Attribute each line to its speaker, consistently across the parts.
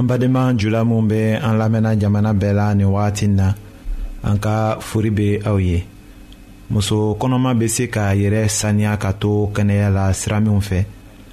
Speaker 1: an
Speaker 2: badenma jula minw bɛ an lamɛnna jamana bɛɛ la nin wagati na an ka fori bɛ aw ye muso kɔnɔma bɛ se k'a yɛrɛ saniya ka to kɛnɛya la sira minw fɛ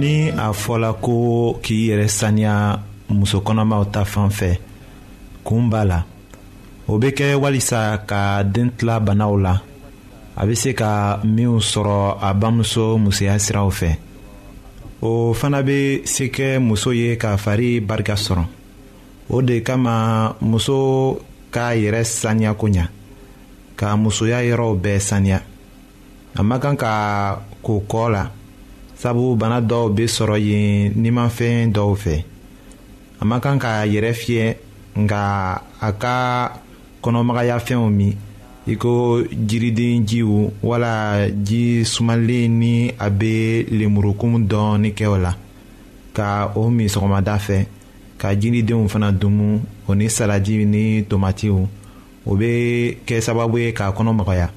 Speaker 2: ni a fɔla ko k'i yɛrɛ saniya muso kɔnɔmaw ta fan fɛ kun b'a la o bɛ kɛ walisa ka den tila banaw la a bɛ se ka minnu sɔrɔ a bamuso musoya siraw fɛ o fana bɛ se kɛ muso ye ka fari barika sɔrɔ o de kama muso k'a yɛrɛ saniya ko ɲa ka musoya yɔrɔw bɛɛ saniya a man kan ka ko kɔ la sabu bana dɔw bɛ sɔrɔ yen nimafɛn dɔw fɛ a man kan k'a yɛrɛ fiyɛ nka a ka kɔnɔmagaya fɛnw min i ko jiriden jiw wala ji sumalen ni a bɛ lemurukum dɔɔni kɛ o la ka o min sɔgɔmada fɛ ka jiridenw fana dumu o ni salaji ni tomatiw. o bɛ kɛ sababu ye k'a kɔnɔ magaya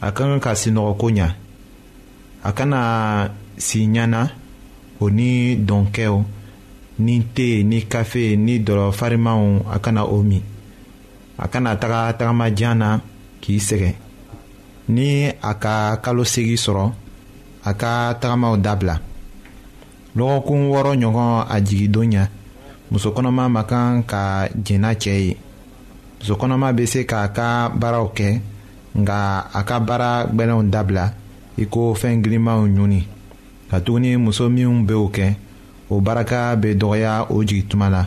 Speaker 2: a ka kan ka sinɔgɔko ɲa a kana si ɲana o ni dɔnkɛw ni te ni kafe ni dɔlɔ farimanw a kana o min a kana taga tagama jan na k'i sɛgɛn ni a ka kalo segi sɔrɔ a ka tagamaw dabila dɔgɔkun wɔɔrɔ ɲɔgɔn a jigindon ɲɛ muso kɔnɔma ma kan ka jɛnna cɛ ye muso kɔnɔma bɛ se k'a ka baaraw kɛ nka a ka baara gbɛlɛnw dabila i ko fɛn girimanw ɲuni katuguni muso minnu bɛ o kɛ o barika bɛ dɔgɔya o jigin tuma na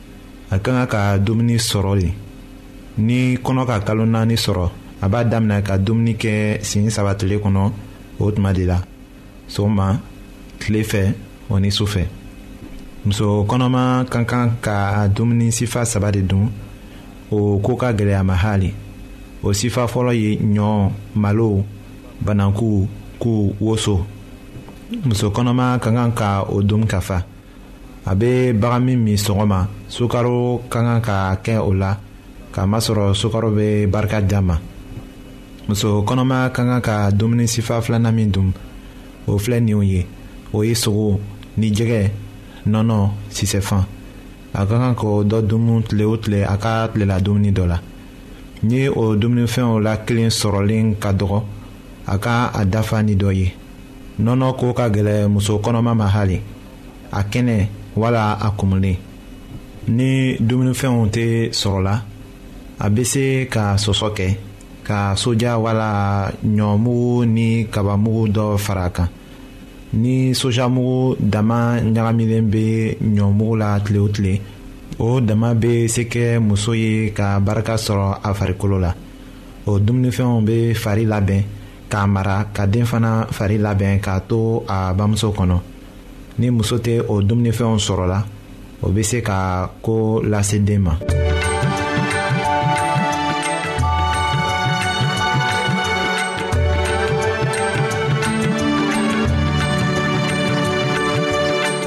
Speaker 2: a ka kan ka dumuni sɔrɔ de ni kɔnɔ ka kalo naani sɔrɔ a b'a daminɛ ka dumuni kɛ sen saba tile kɔnɔ o tuma de la sɔgɔma tile fɛ o ni su fɛ muso kɔnɔma ka kan ka dumuni sifa saba de dun o ko ka gɛlɛ a ma hali o sifa fɔlɔ ye ɲɔ malo bananku ku woso muso kɔnɔma ka kan ka o dun ka fa a bɛ bagan min min sɔgɔma sukaro ka kan ka kɛ o la k'a masɔrɔ sukaro bɛ barika d'a ma muso kɔnɔma ka kan ka dumuni sifa filanan min dun o filɛ ninw ye o ye sogo ni jɛgɛ nɔnɔ sisɛfan a ka kan k'o dɔ dumuni tile o tile a ka tilela dumuni dɔ la ni o dumunifɛnw la kelen sɔrɔlen ka dɔgɔ a ka a dafa ni dɔ ye nɔnɔ ko ka gɛlɛ muso kɔnɔma ma hali a kɛnɛ wala a kumulen ni dumunifɛnw tɛ sɔrɔla a bɛ se ka sɔsɔ kɛ ka soja wala ɲɔmugu ni kabamugu dɔ fara a kan ni sojamugu dama ɲagamilen bɛ ɲɔmugu la tile o tile o dama bɛ se kɛ muso ye ka barika sɔrɔ a farikolo la o dumunifɛnw bɛ fari labɛn k'a mara ka den fana fari labɛn k'a to a bamuso kɔnɔ ni muso tɛ o dumunifɛnw sɔrɔla o bɛ se ka ko lase den ma.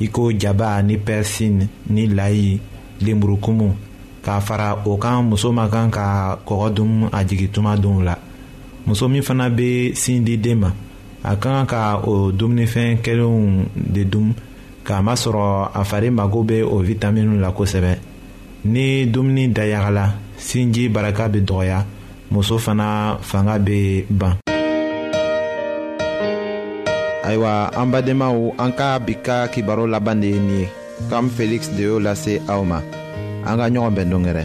Speaker 3: i ko jaba ni pɛrɛsin ni layi lenburukumu k'a fara o kan muso ma kan ka kɔgɔ dun a jigin tuma dɔw la muso min fana bɛ sin di den ma a ka kan ka o dumunifɛn kɛlenw de dun k'a masɔrɔ a fari mago bɛ o witaminiw la kosɛbɛ ni dumuni dayagala sinji baraka bɛ dɔgɔya muso fana fanga bɛ ban.
Speaker 1: ayiwa an badenmaw an ka bi ka kibaru laban de ye nin ye kam feliksi de y'o lase aw ma an ka ɲɔgɔn bɛn dongɛrɛ.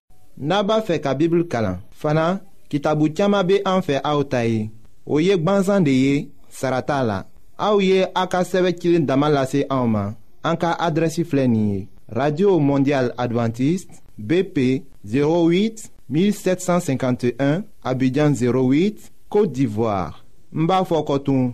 Speaker 1: n'a b'a fɛ ka bibulu kalan fana kitabu caman bɛ an fɛ aw ta ye o ye gbansan de ye sara t'a la aw ye a ka sɛbɛn cilen dama lase anw ma an ka adrɛsi filɛ nin ye radio mondial adventiste bp 08 1751 abidjan 08 côte d'ivoire n b'a fɔ kɔtun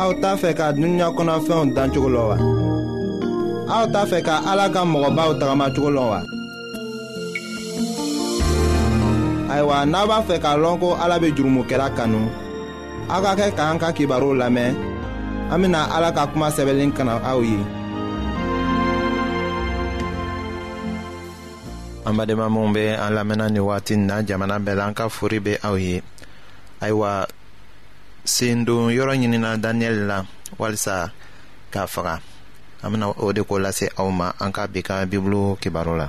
Speaker 1: aw t'a fɛ ka dunuya kɔnɔfɛnw dan cogo la wa aw t'a fɛ ka ala ka mɔgɔbaw tagamacogo la wa ayiwa n'a b'a fɛ k'a lɔn ko ala bɛ jurumokɛla kanu aw ka kɛ k'an ka kibaru lamɛn an bɛna ala ka kuma sɛbɛnlen kana aw ye
Speaker 3: an badenma minw be an lamɛnna ni wagati n na jamana bɛɛ la an ka fori be aw ye ayiwa sen don yɔrɔ ɲinina daniyɛli la walisa k'a faga an bena o de ko lase aw ma an ka bi ka bibulu kibaro la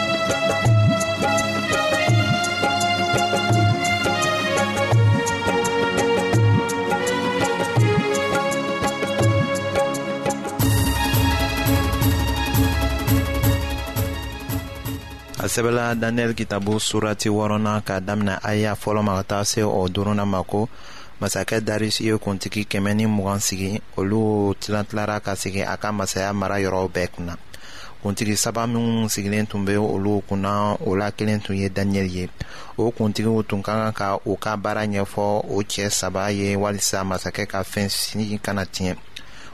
Speaker 2: a sɛbɛla daniyɛli kitabu surati wɔɔrɔnan k'a daminɛ aya fɔlɔ ma ka taa se o duruna ma ko masakɛ darisi ye kuntigi kɛmɛ ni mugan sigi olu tilatilara ka sigi a ka masaya mara yɔrɔw bɛɛ kunna kuntigi saba minw sigilen tun bɛ olu kunna o la kelen tun ye daniyɛli ye o kuntigiw tun ka kan ka u ka baara ɲɛfɔ o cɛ saba ye walisa masakɛ ka fɛn sini kana tiɲɛ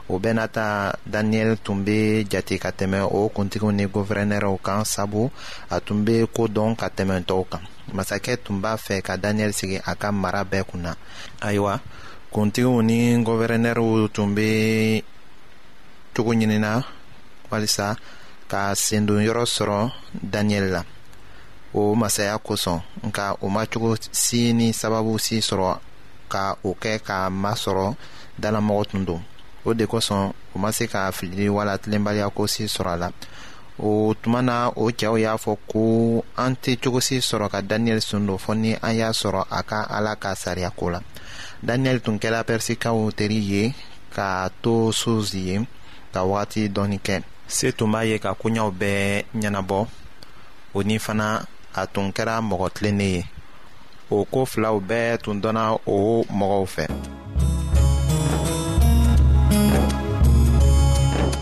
Speaker 2: o bɛɛ n'a ta daniyɛli tun bɛ jate ka tɛmɛ o kuntigiw ni gɔfɛrɛnɛrɛw kan sabu a tun bɛ ko dɔn ka tɛmɛ tɔw kan masakɛ tun b'a fɛ ka daniyɛli sigi a ka mara bɛɛ kunna ayiwa kuntigiw ni gɔfɛrɛnɛrɛw tun bɛ cogo ɲinina walisa ka sendon yɔrɔ sɔrɔ daniyɛli la o masaya kosɔn nka o ma cogo si ni sababu si sɔrɔ ka o kɛ k'a masɔrɔ dalamɔgɔ tun don o de kosɔn o ma se ka filili wala tilenbaliya ko si sɔrɔ a la o tuma na o cɛw y'a fɔ ko an tɛ cogo si sɔrɔ ka daniyɛli sun don fɔ ni an y'a sɔrɔ a ka ala ka sariya ko la daniyɛli tun kɛra pɛrisikaw teri ye k'a to suzi ye ka wagati dɔɔni kɛ se tun b'a ye ka koɲaw bɛɛ ɲɛnabɔ o ni fana a tun kɛra mɔgɔ tilennen ye o ko filaw bɛɛ tun dɔnna o mɔgɔw fɛ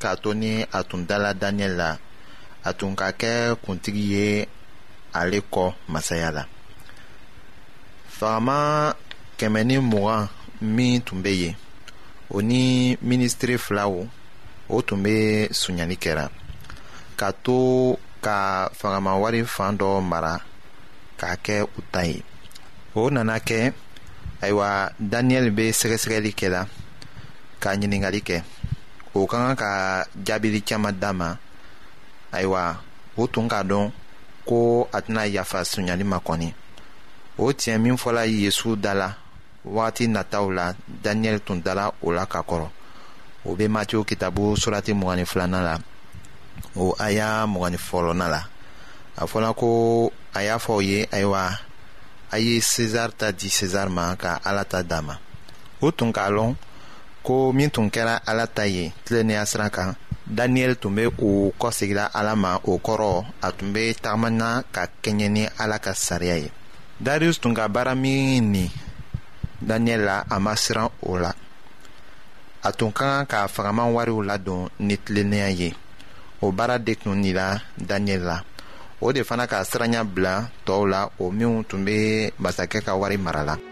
Speaker 2: k'a to ni a tun dala daniɛl la a tun ka kɛ kuntigi ye ale kɔ masaya la fagama kɛmɛ ni mugan min tun bɛ yen o ni minisitiri filaw o tun bɛ sunyani kɛra ka to ka fagama wari fan dɔ mara k'a kɛ u ta ye o nana kɛ ayiwa daniyɛli bɛ sɛgɛsɛgɛli kɛ la ka ɲininkali kɛ o ka kan ka jaabili caman d'a ma ayiwa o tun k'a dɔn ko a tɛna yafa sonyali ma kɔni o tiɲɛ min fɔla yesu da la wagati nataw la daniyɛli tun dala o la ka kɔrɔ o bɛ matiyo kitabu surati mugan ni filanan la o aya mugan ni fɔlɔnan la a fɔla ko a y'a fɔ aw ye ayiwa a ye sezar ta di sezar ma ka ala ta d'a ma o tun k'a lɔn ko min tun kɛra ala ta ye tilennenya siran kan daniyɛli tun bɛ o kɔ segira ala ma o kɔrɔ a tun bɛ tagamana ka kɛɲɛ ni ala ka sariya ye darius tun ka baara min ni daniyɛli la a ma siran o la a tun ka kan ka fagaman wariw ladon ni tilennenya ye o baara de tun nira daniyɛli la o de fana ka siranya bila tɔw la o minnu tun bɛ masakɛ ka wari mara la